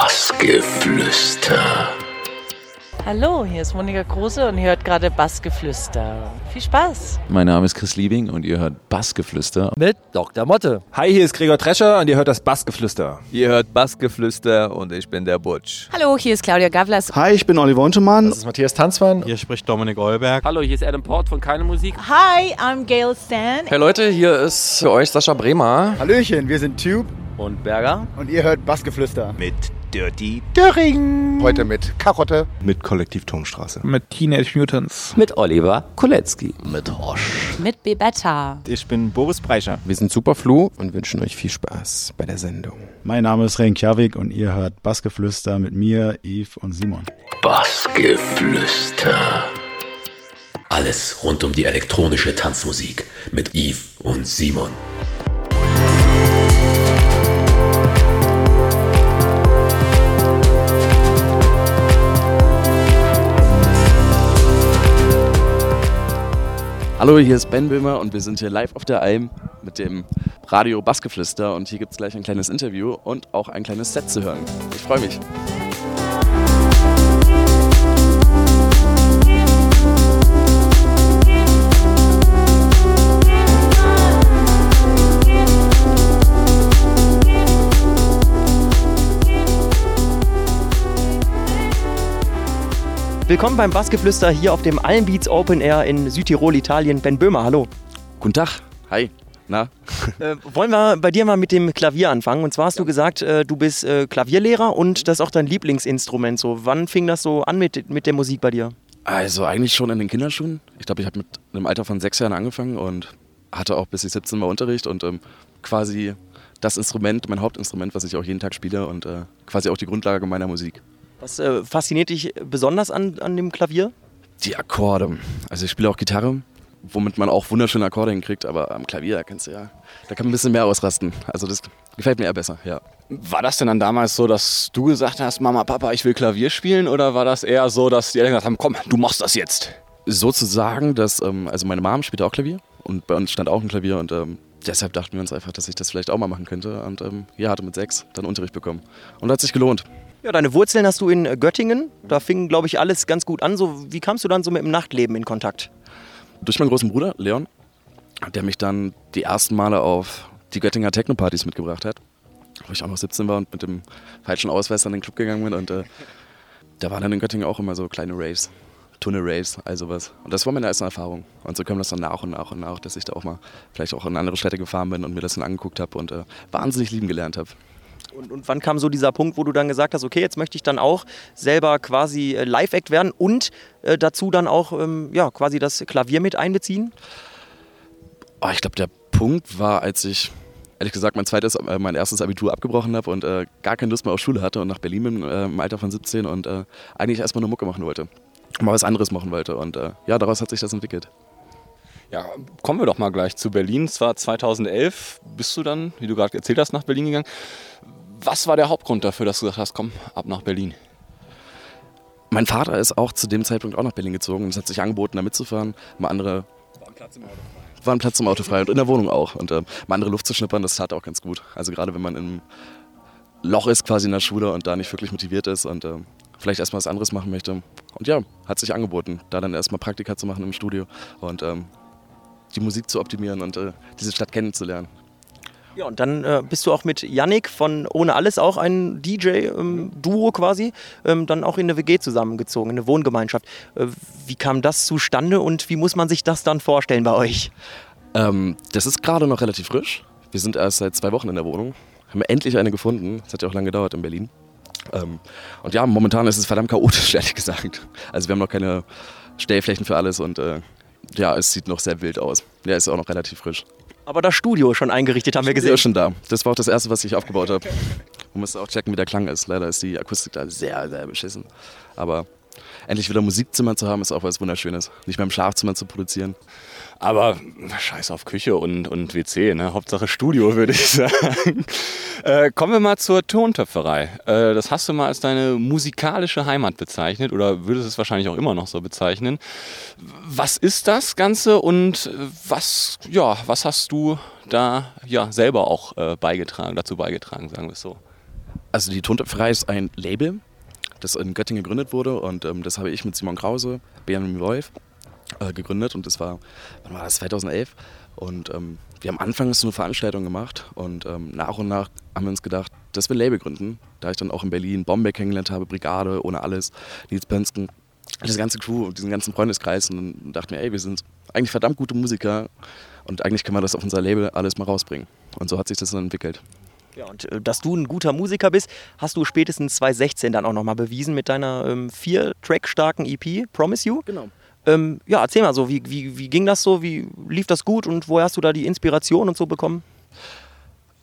Bassgeflüster. Hallo, hier ist Monika Kruse und ihr hört gerade Bassgeflüster. Viel Spaß! Mein Name ist Chris Liebing und ihr hört Bassgeflüster. Mit Dr. Motte. Hi, hier ist Gregor Trescher und ihr hört das Bassgeflüster. Ihr hört Bassgeflüster und ich bin der Butch. Hallo, hier ist Claudia Gavlas. Hi, ich bin Oliver Untermann. Das ist Matthias Tanzmann. Hier spricht Dominik Eulberg. Hallo, hier ist Adam Port von Keine Musik. Hi, I'm Gail Stan. Hey Leute, hier ist für euch Sascha Bremer. Hallöchen, wir sind Tube und Berger. Und ihr hört Bassgeflüster. Mit Dirty Döring. Heute mit Karotte. Mit Kollektiv Turmstraße. Mit Teenage Mutants. Mit Oliver Kolecki. Mit Hosch. Mit Bebetta. Ich bin Boris Breischer. Wir sind Superflu und wünschen euch viel Spaß bei der Sendung. Mein Name ist Renkjavik und ihr hört Bassgeflüster mit mir, Yves und Simon. Bassgeflüster. Alles rund um die elektronische Tanzmusik mit Yves und Simon. Hallo, hier ist Ben Böhmer und wir sind hier live auf der Alm mit dem Radio Bassgeflüster und hier gibt es gleich ein kleines Interview und auch ein kleines Set zu hören. Ich freue mich. Willkommen beim Bassgeflüster hier auf dem Almbeats Open Air in Südtirol, Italien. Ben Böhmer, hallo. Guten Tag. Hi. Na? Äh, wollen wir bei dir mal mit dem Klavier anfangen? Und zwar hast du gesagt, äh, du bist äh, Klavierlehrer und das ist auch dein Lieblingsinstrument. So, wann fing das so an mit, mit der Musik bei dir? Also eigentlich schon in den Kinderschuhen. Ich glaube, ich habe mit einem Alter von sechs Jahren angefangen und hatte auch bis ich 17 war Unterricht und ähm, quasi das Instrument, mein Hauptinstrument, was ich auch jeden Tag spiele und äh, quasi auch die Grundlage meiner Musik. Was äh, fasziniert dich besonders an, an dem Klavier? Die Akkorde. Also ich spiele auch Gitarre, womit man auch wunderschöne Akkorde hinkriegt, aber am Klavier, da kannst du ja, da kann man ein bisschen mehr ausrasten. Also das gefällt mir eher besser, ja. War das denn dann damals so, dass du gesagt hast, Mama, Papa, ich will Klavier spielen? Oder war das eher so, dass die Eltern gesagt haben, komm, du machst das jetzt? Sozusagen, dass, ähm, also meine Mom spielt auch Klavier und bei uns stand auch ein Klavier und ähm, deshalb dachten wir uns einfach, dass ich das vielleicht auch mal machen könnte. Und ähm, ja, hatte mit sechs dann Unterricht bekommen. Und hat sich gelohnt. Ja, deine Wurzeln hast du in Göttingen. Da fing, glaube ich, alles ganz gut an. So, wie kamst du dann so mit dem Nachtleben in Kontakt? Durch meinen großen Bruder, Leon, der mich dann die ersten Male auf die Göttinger Techno-Partys mitgebracht hat. Wo ich auch noch 17 war und mit dem falschen Ausweis an den Club gegangen bin. Und äh, da waren dann in Göttingen auch immer so kleine Raves. Tunnel-Raves, also was. Und das war meine erste Erfahrung. Und so kam das dann nach und nach und nach, dass ich da auch mal vielleicht auch in andere Städte gefahren bin und mir das dann angeguckt habe und äh, wahnsinnig lieben gelernt habe. Und, und, wann kam so dieser Punkt, wo du dann gesagt hast, okay, jetzt möchte ich dann auch selber quasi äh, Live-Act werden und äh, dazu dann auch ähm, ja, quasi das Klavier mit einbeziehen? Oh, ich glaube, der Punkt war, als ich ehrlich gesagt mein zweites, äh, mein erstes Abitur abgebrochen habe und äh, gar keine Lust mehr auf Schule hatte und nach Berlin bin äh, im Alter von 17 und äh, eigentlich erstmal nur Mucke machen wollte. Mal was anderes machen wollte und ja, daraus hat sich das entwickelt. Ja, kommen wir doch mal gleich zu Berlin. Es war 2011, bist du dann, wie du gerade erzählt hast, nach Berlin gegangen. Was war der Hauptgrund dafür, dass du gesagt hast, komm, ab nach Berlin? Mein Vater ist auch zu dem Zeitpunkt auch nach Berlin gezogen und es hat sich angeboten, da mitzufahren, mal andere. War ein Platz im Auto frei. War ein Platz im Auto frei und in der Wohnung auch. Und äh, mal andere Luft zu schnippern, das tat auch ganz gut. Also gerade wenn man im Loch ist quasi in der Schule und da nicht wirklich motiviert ist und äh, vielleicht erstmal was anderes machen möchte. Und ja, hat sich angeboten, da dann erstmal Praktika zu machen im Studio und ähm, die Musik zu optimieren und äh, diese Stadt kennenzulernen. Ja, und dann äh, bist du auch mit Yannick von Ohne Alles auch ein DJ-Duo ähm, quasi, ähm, dann auch in eine WG zusammengezogen, in eine Wohngemeinschaft. Äh, wie kam das zustande und wie muss man sich das dann vorstellen bei euch? Ähm, das ist gerade noch relativ frisch. Wir sind erst seit zwei Wochen in der Wohnung. Haben endlich eine gefunden. Das hat ja auch lange gedauert in Berlin. Ähm, und ja, momentan ist es verdammt chaotisch, ehrlich gesagt. Also wir haben noch keine Stellflächen für alles und äh, ja, es sieht noch sehr wild aus. Ja, ist auch noch relativ frisch. Aber das Studio schon eingerichtet, haben wir gesehen. ist schon da. Das war auch das erste, was ich aufgebaut habe. Man muss auch checken, wie der Klang ist. Leider ist die Akustik da sehr, sehr beschissen. Aber endlich wieder Musikzimmer zu haben, ist auch was Wunderschönes. Nicht mehr im Schlafzimmer zu produzieren. Aber scheiß auf Küche und, und WC, ne? Hauptsache Studio, würde ich sagen. äh, kommen wir mal zur Tontöpferei. Äh, das hast du mal als deine musikalische Heimat bezeichnet oder würdest es wahrscheinlich auch immer noch so bezeichnen. Was ist das Ganze und was, ja, was hast du da ja, selber auch äh, beigetragen, dazu beigetragen, sagen wir es so? Also die Tontöpferei ist ein Label, das in Göttingen gegründet wurde und ähm, das habe ich mit Simon Krause, Benjamin Wolf äh, gegründet und das war, wann war das, 2011 und ähm, wir haben anfangs so eine Veranstaltung gemacht und ähm, nach und nach haben wir uns gedacht, dass wir ein Label gründen. Da ich dann auch in Berlin Bombeck kennengelernt habe, Brigade, ohne alles, Nils Pönsken, das ganze Crew und diesen ganzen Freundeskreis und dann dachten wir, ey, wir sind eigentlich verdammt gute Musiker und eigentlich kann man das auf unser Label alles mal rausbringen. Und so hat sich das dann entwickelt. Ja, und äh, dass du ein guter Musiker bist, hast du spätestens 2016 dann auch nochmal bewiesen mit deiner ähm, vier Track starken EP, Promise You. Genau. Ähm, ja, erzähl mal so, wie, wie, wie ging das so? Wie lief das gut und woher hast du da die Inspiration und so bekommen?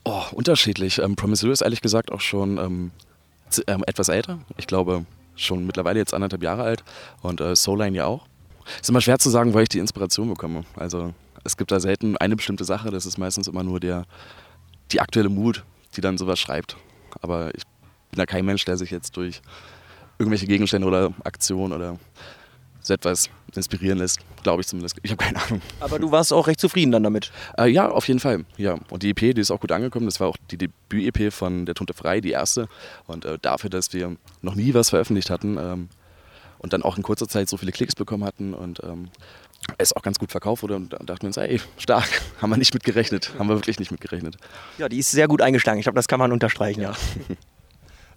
Oh, unterschiedlich. Ähm, Promissory ist ehrlich gesagt auch schon ähm, ähm, etwas älter. Ich glaube schon mittlerweile jetzt anderthalb Jahre alt und äh, Soulline ja auch. Ist immer schwer zu sagen, weil ich die Inspiration bekomme. Also es gibt da selten eine bestimmte Sache, das ist meistens immer nur der, die aktuelle Mut, die dann sowas schreibt. Aber ich bin da kein Mensch, der sich jetzt durch irgendwelche Gegenstände oder Aktionen oder so etwas inspirieren lässt, glaube ich zumindest. Ich habe keine Ahnung. Aber du warst auch recht zufrieden dann damit? Äh, ja, auf jeden Fall. Ja. Und die EP, die ist auch gut angekommen. Das war auch die Debüt-EP von der Tunte Frei, die erste. Und äh, dafür, dass wir noch nie was veröffentlicht hatten ähm, und dann auch in kurzer Zeit so viele Klicks bekommen hatten und ähm, es auch ganz gut verkauft wurde und da dachten wir uns, ey, stark, haben wir nicht mitgerechnet, haben wir wirklich nicht mitgerechnet. Ja, die ist sehr gut eingeschlagen. Ich glaube, das kann man unterstreichen, ja.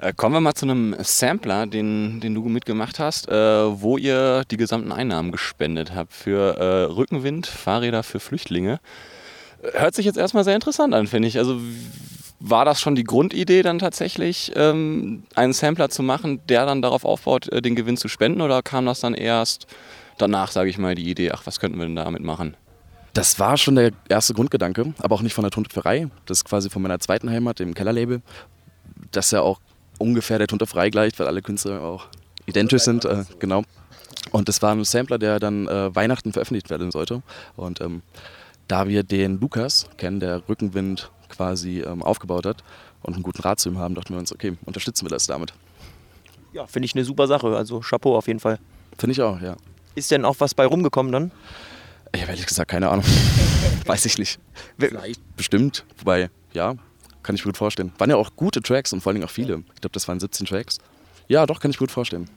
Äh, kommen wir mal zu einem Sampler, den, den du mitgemacht hast, äh, wo ihr die gesamten Einnahmen gespendet habt für äh, Rückenwind, Fahrräder für Flüchtlinge. Hört sich jetzt erstmal sehr interessant an, finde ich. Also war das schon die Grundidee dann tatsächlich, ähm, einen Sampler zu machen, der dann darauf aufbaut, äh, den Gewinn zu spenden oder kam das dann erst danach, sage ich mal, die Idee, ach, was könnten wir denn damit machen? Das war schon der erste Grundgedanke, aber auch nicht von der Tontöpferei. Das ist quasi von meiner zweiten Heimat, dem Kellerlabel. Das ja auch ungefähr der Tunter freigleicht, weil alle Künstler auch identisch sind. Äh, genau. Und das war ein Sampler, der dann äh, Weihnachten veröffentlicht werden sollte. Und ähm, da wir den Lukas kennen, der Rückenwind quasi ähm, aufgebaut hat und einen guten Rat zu ihm haben, dachten wir uns, okay, unterstützen wir das damit. Ja, finde ich eine super Sache. Also Chapeau auf jeden Fall. Finde ich auch, ja. Ist denn auch was bei rumgekommen dann? Ich habe ehrlich gesagt keine Ahnung. Weiß ich nicht. Vielleicht bestimmt. Wobei, ja, kann ich mir gut vorstellen. Waren ja auch gute Tracks und vor allem auch viele. Ich glaube, das waren 17 Tracks. Ja, doch, kann ich mir gut vorstellen.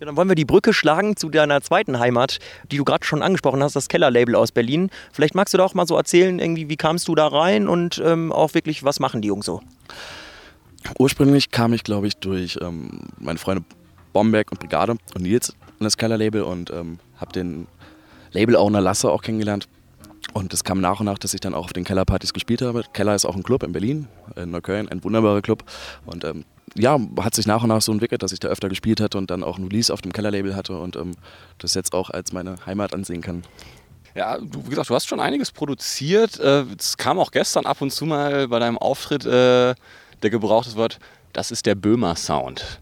Ja, dann wollen wir die Brücke schlagen zu deiner zweiten Heimat, die du gerade schon angesprochen hast, das Kellerlabel aus Berlin. Vielleicht magst du da auch mal so erzählen, irgendwie, wie kamst du da rein und ähm, auch wirklich, was machen die Jungs so? Ursprünglich kam ich, glaube ich, durch ähm, meine Freunde Bomberg und Brigade und Nils in das Kellerlabel und ähm, habe den Label-Owner Lasse auch kennengelernt. Und es kam nach und nach, dass ich dann auch auf den Kellerpartys gespielt habe. Keller ist auch ein Club in Berlin, in Neukölln, ein wunderbarer Club. Und ähm, ja, hat sich nach und nach so entwickelt, dass ich da öfter gespielt hatte und dann auch ein Release auf dem Kellerlabel hatte und ähm, das jetzt auch als meine Heimat ansehen kann. Ja, du, wie gesagt, du hast schon einiges produziert. Äh, es kam auch gestern ab und zu mal bei deinem Auftritt äh, der gebrauchte Wort, das ist der Böhmer Sound.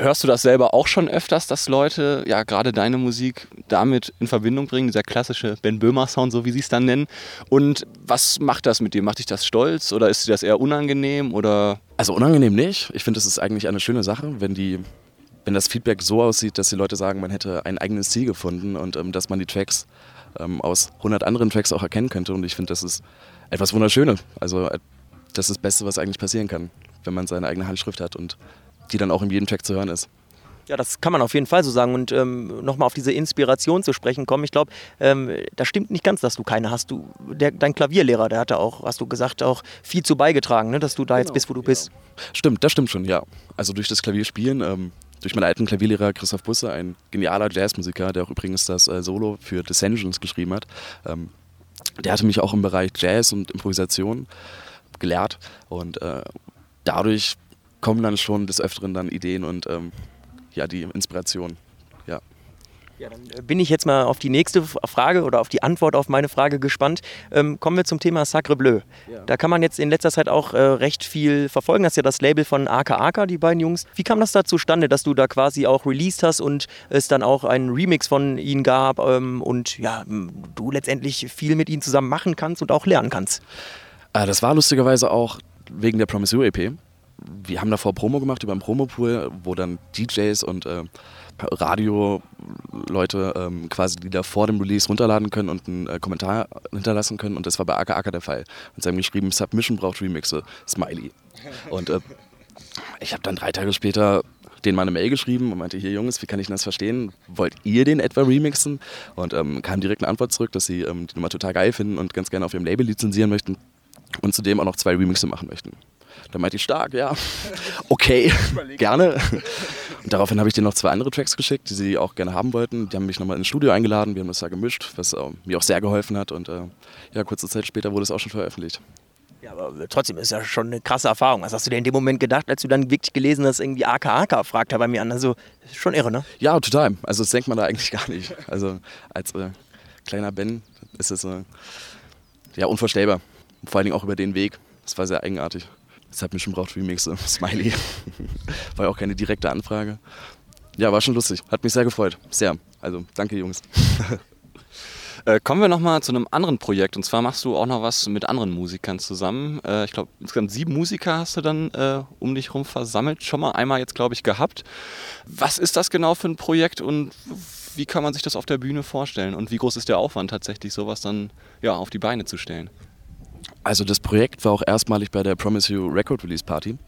Hörst du das selber auch schon öfters, dass Leute ja gerade deine Musik damit in Verbindung bringen, dieser klassische Ben Böhmer Sound, so wie sie es dann nennen? Und was macht das mit dir? Macht dich das stolz oder ist dir das eher unangenehm oder? Also unangenehm nicht. Ich finde, es ist eigentlich eine schöne Sache, wenn die wenn das Feedback so aussieht, dass die Leute sagen, man hätte ein eigenes Ziel gefunden und ähm, dass man die Tracks ähm, aus 100 anderen Tracks auch erkennen könnte. Und ich finde, das ist etwas Wunderschönes. Also äh, das ist das Beste, was eigentlich passieren kann, wenn man seine eigene Handschrift hat und die dann auch in jedem Track zu hören ist. Ja, das kann man auf jeden Fall so sagen. Und ähm, nochmal auf diese Inspiration zu sprechen kommen. Ich glaube, ähm, das stimmt nicht ganz, dass du keine hast. Du, der, dein Klavierlehrer, der hatte auch, hast du gesagt, auch viel zu beigetragen, ne? dass du da genau, jetzt bist, wo du ja. bist. Stimmt, das stimmt schon, ja. Also durch das Klavierspielen, ähm, durch meinen alten Klavierlehrer Christoph Busse, ein genialer Jazzmusiker, der auch übrigens das äh, Solo für Descensions geschrieben hat. Ähm, der hatte mich auch im Bereich Jazz und Improvisation gelehrt und äh, dadurch kommen dann schon des Öfteren dann Ideen und ähm, ja, die Inspiration. Ja. Ja, dann äh, bin ich jetzt mal auf die nächste Frage oder auf die Antwort auf meine Frage gespannt. Ähm, kommen wir zum Thema Sacre Bleu. Ja. Da kann man jetzt in letzter Zeit auch äh, recht viel verfolgen. Das ist ja das Label von AK AK, die beiden Jungs. Wie kam das da zustande, dass du da quasi auch released hast und es dann auch einen Remix von ihnen gab ähm, und ja, du letztendlich viel mit ihnen zusammen machen kannst und auch lernen kannst? Äh, das war lustigerweise auch wegen der Promise You EP wir haben davor Promo gemacht über einen Promopool, wo dann DJs und äh, Radio-Leute ähm, quasi die da vor dem Release runterladen können und einen äh, Kommentar hinterlassen können. Und das war bei Aka Aka der Fall. Und sie haben geschrieben, Submission braucht Remixe, Smiley. Und äh, ich habe dann drei Tage später denen mal eine Mail geschrieben und meinte, hier Jungs, wie kann ich das verstehen? Wollt ihr den etwa remixen? Und ähm, kam direkt eine Antwort zurück, dass sie ähm, die Nummer total geil finden und ganz gerne auf ihrem Label lizenzieren möchten und zudem auch noch zwei Remixe machen möchten. Da meinte ich stark, ja, okay, gerne. Und daraufhin habe ich denen noch zwei andere Tracks geschickt, die sie auch gerne haben wollten. Die haben mich nochmal ins Studio eingeladen, wir haben das da gemischt, was äh, mir auch sehr geholfen hat. Und äh, ja, kurze Zeit später wurde es auch schon veröffentlicht. Ja, aber trotzdem ist ja schon eine krasse Erfahrung. Was hast du dir in dem Moment gedacht, als du dann wirklich gelesen hast, irgendwie AKAK fragt er bei mir an? Also, schon irre, ne? Ja, total. Also, das denkt man da eigentlich gar nicht. Also, als äh, kleiner Ben ist es äh, ja unvorstellbar. Vor allen Dingen auch über den Weg. Das war sehr eigenartig. Das hat mich schon braucht Remixe, Smiley. war ja auch keine direkte Anfrage. Ja, war schon lustig. Hat mich sehr gefreut. Sehr. Also, danke, Jungs. Äh, kommen wir nochmal zu einem anderen Projekt. Und zwar machst du auch noch was mit anderen Musikern zusammen. Äh, ich glaube, insgesamt sieben Musiker hast du dann äh, um dich herum versammelt. Schon mal einmal jetzt, glaube ich, gehabt. Was ist das genau für ein Projekt und wie kann man sich das auf der Bühne vorstellen? Und wie groß ist der Aufwand tatsächlich, sowas dann ja, auf die Beine zu stellen? Also das Projekt war auch erstmalig bei der Promise You Record Release Party,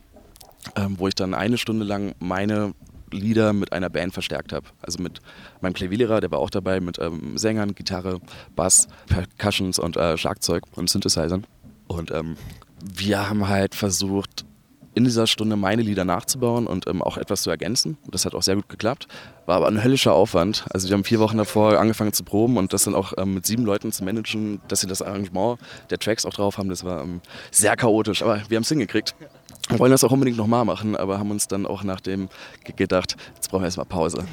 ähm, wo ich dann eine Stunde lang meine Lieder mit einer Band verstärkt habe. Also mit meinem Klavierlehrer, der war auch dabei, mit ähm, Sängern, Gitarre, Bass, Percussions und äh, Schlagzeug und Synthesizern. Und ähm, wir haben halt versucht, in dieser Stunde meine Lieder nachzubauen und ähm, auch etwas zu ergänzen. Das hat auch sehr gut geklappt. War aber ein höllischer Aufwand. Also wir haben vier Wochen davor angefangen zu proben und das dann auch ähm, mit sieben Leuten zu managen, dass sie das Arrangement der Tracks auch drauf haben. Das war ähm, sehr chaotisch, aber wir haben es hingekriegt. Wir wollen das auch unbedingt nochmal machen, aber haben uns dann auch nach dem gedacht, jetzt brauchen wir erstmal Pause.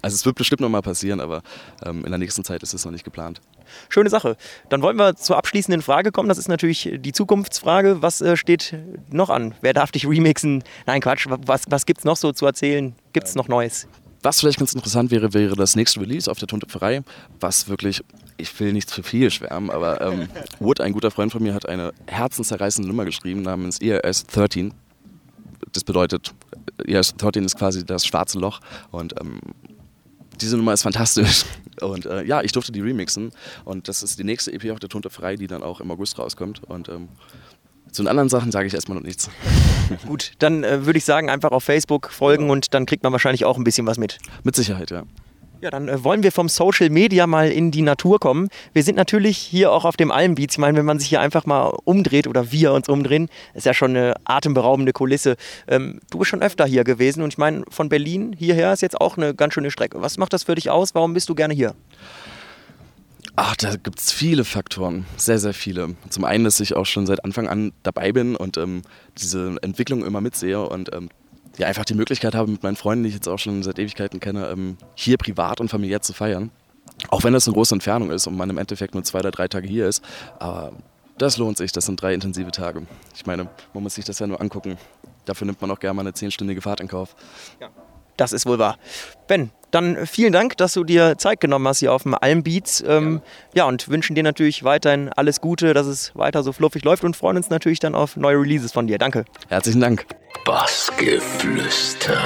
Also es wird bestimmt nochmal passieren, aber ähm, in der nächsten Zeit ist es noch nicht geplant. Schöne Sache. Dann wollen wir zur abschließenden Frage kommen. Das ist natürlich die Zukunftsfrage. Was äh, steht noch an? Wer darf dich remixen? Nein, Quatsch. Was, was gibt es noch so zu erzählen? Gibt es noch Neues? Was vielleicht ganz interessant wäre, wäre das nächste Release auf der Tontöpferei, was wirklich, ich will nicht zu viel schwärmen, aber ähm, Wood, ein guter Freund von mir, hat eine herzenszerreißende Nummer geschrieben namens ERS 13. Das bedeutet, ERS 13 ist quasi das schwarze Loch und ähm, diese Nummer ist fantastisch. Und äh, ja, ich durfte die remixen und das ist die nächste EP auf der Tontöpferei, die dann auch im August rauskommt. Und ähm, zu den anderen Sachen sage ich erstmal noch nichts. Gut, dann äh, würde ich sagen, einfach auf Facebook folgen und dann kriegt man wahrscheinlich auch ein bisschen was mit. Mit Sicherheit, ja. Ja, dann äh, wollen wir vom Social Media mal in die Natur kommen. Wir sind natürlich hier auch auf dem Almbeats. Ich meine, wenn man sich hier einfach mal umdreht oder wir uns umdrehen, ist ja schon eine atemberaubende Kulisse. Ähm, du bist schon öfter hier gewesen und ich meine, von Berlin hierher ist jetzt auch eine ganz schöne Strecke. Was macht das für dich aus? Warum bist du gerne hier? Ach, da gibt es viele Faktoren, sehr, sehr viele. Zum einen, dass ich auch schon seit Anfang an dabei bin und ähm, diese Entwicklung immer mitsehe und ähm, ja, einfach die Möglichkeit habe, mit meinen Freunden, die ich jetzt auch schon seit Ewigkeiten kenne, ähm, hier privat und familiär zu feiern. Auch wenn das eine große Entfernung ist und man im Endeffekt nur zwei oder drei Tage hier ist. Aber das lohnt sich, das sind drei intensive Tage. Ich meine, man muss sich das ja nur angucken. Dafür nimmt man auch gerne mal eine zehnstündige Fahrt in Kauf. Ja. Das ist wohl wahr. Ben, dann vielen Dank, dass du dir Zeit genommen hast hier auf dem Almbeats. Ähm, ja. ja, und wünschen dir natürlich weiterhin alles Gute, dass es weiter so fluffig läuft und freuen uns natürlich dann auf neue Releases von dir. Danke. Herzlichen Dank. Bassgeflüster.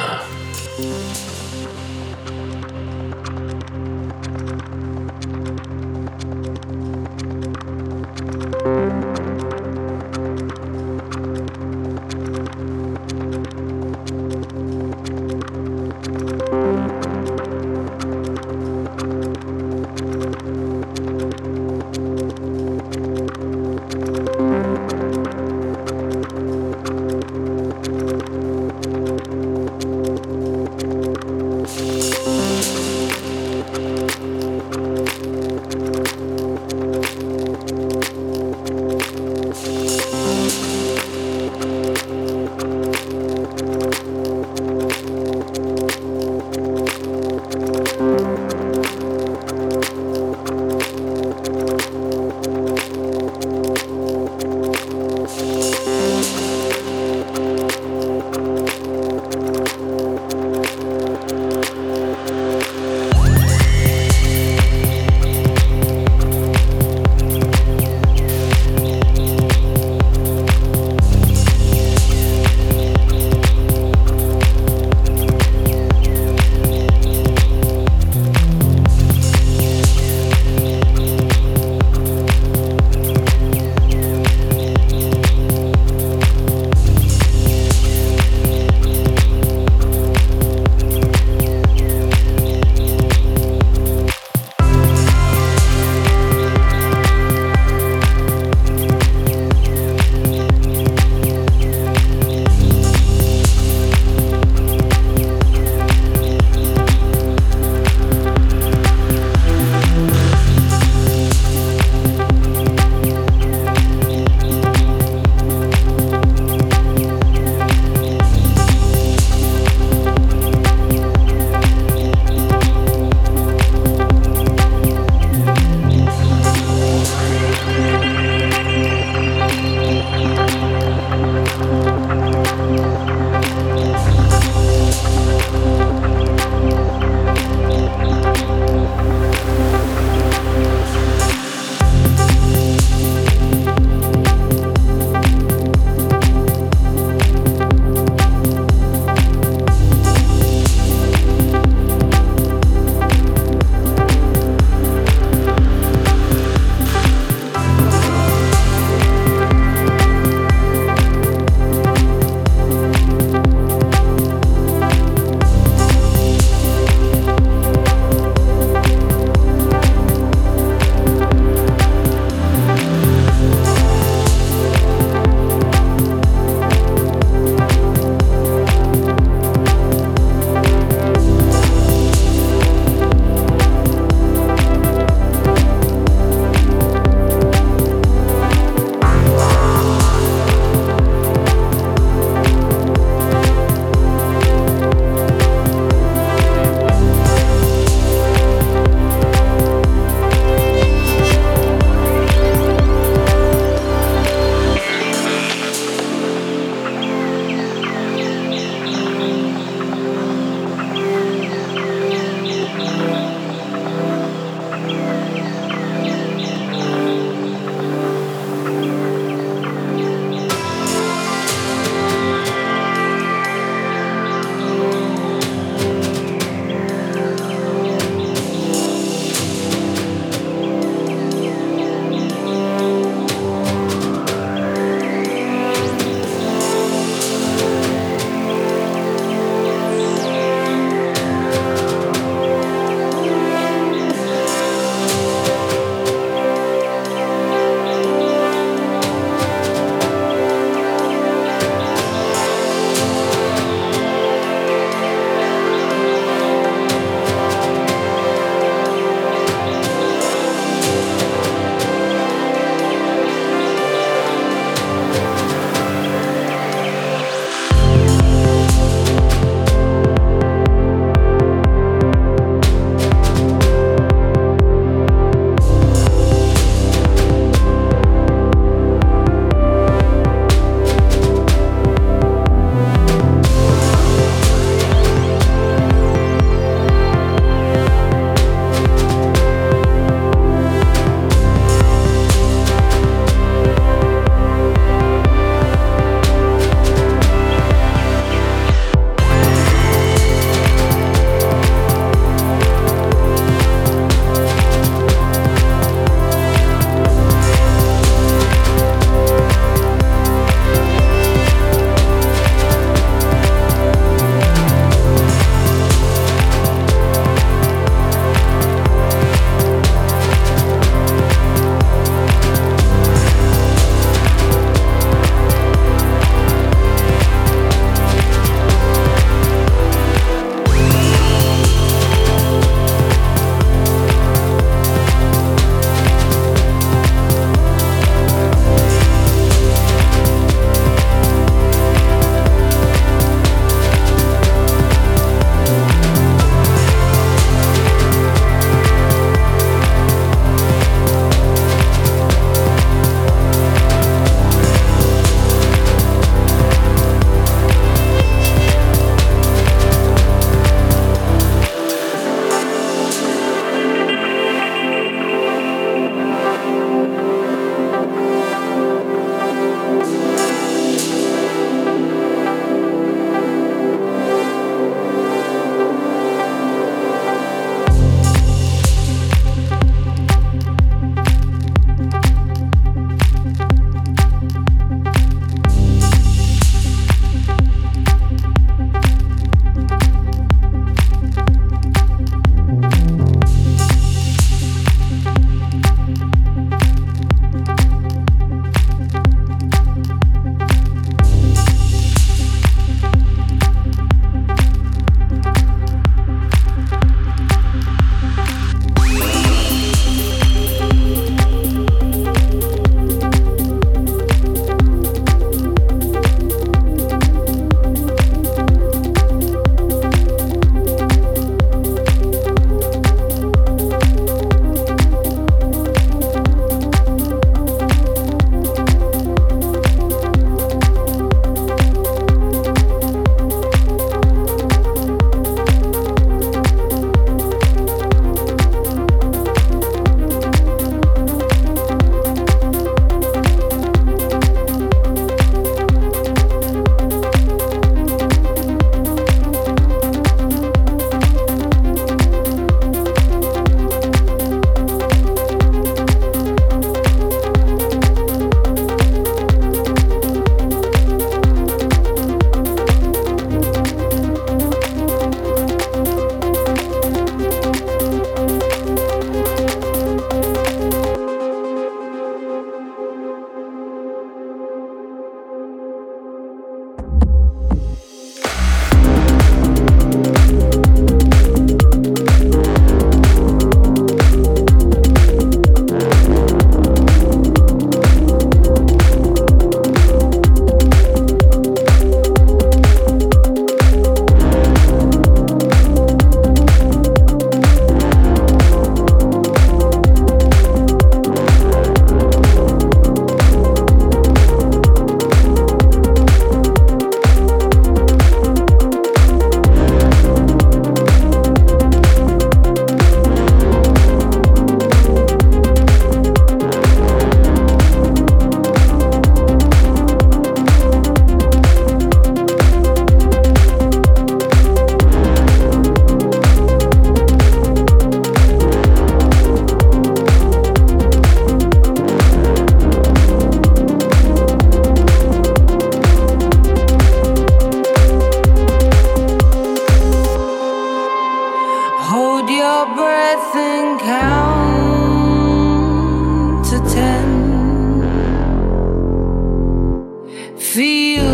feel